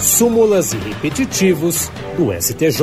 súmulas e repetitivos do STJ.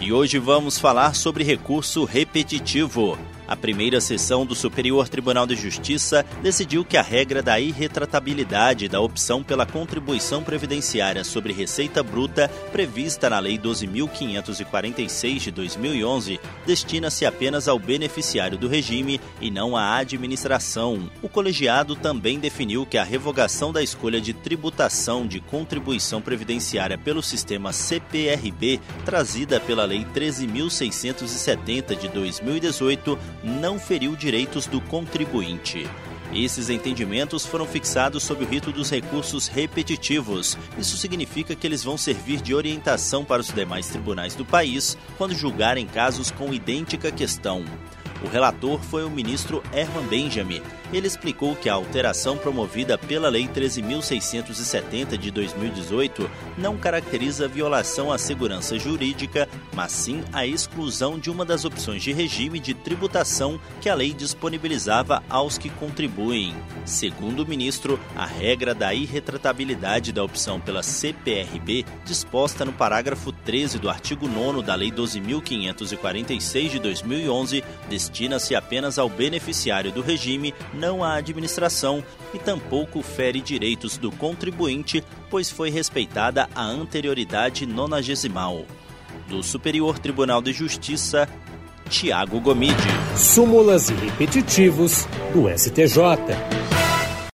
E hoje vamos falar sobre recurso repetitivo. A primeira sessão do Superior Tribunal de Justiça decidiu que a regra da irretratabilidade da opção pela contribuição previdenciária sobre receita bruta, prevista na Lei 12.546 de 2011, destina-se apenas ao beneficiário do regime e não à administração. O colegiado também definiu que a revogação da escolha de tributação de contribuição previdenciária pelo sistema CPRB, trazida pela Lei 13.670 de 2018, não feriu direitos do contribuinte. Esses entendimentos foram fixados sob o rito dos recursos repetitivos. Isso significa que eles vão servir de orientação para os demais tribunais do país quando julgarem casos com idêntica questão. O relator foi o ministro Herman Benjamin. Ele explicou que a alteração promovida pela Lei 13.670 de 2018 não caracteriza violação à segurança jurídica, mas sim a exclusão de uma das opções de regime de tributação que a lei disponibilizava aos que contribuem. Segundo o ministro, a regra da irretratabilidade da opção pela CPRB, disposta no parágrafo 13 do artigo 9 da Lei 12.546 de 2011, destina-se apenas ao beneficiário do regime, não à administração, e tampouco fere direitos do contribuinte, pois foi respeitada a anterioridade nonagesimal. Do Superior Tribunal de Justiça, Tiago Gomide. Súmulas e repetitivos do STJ.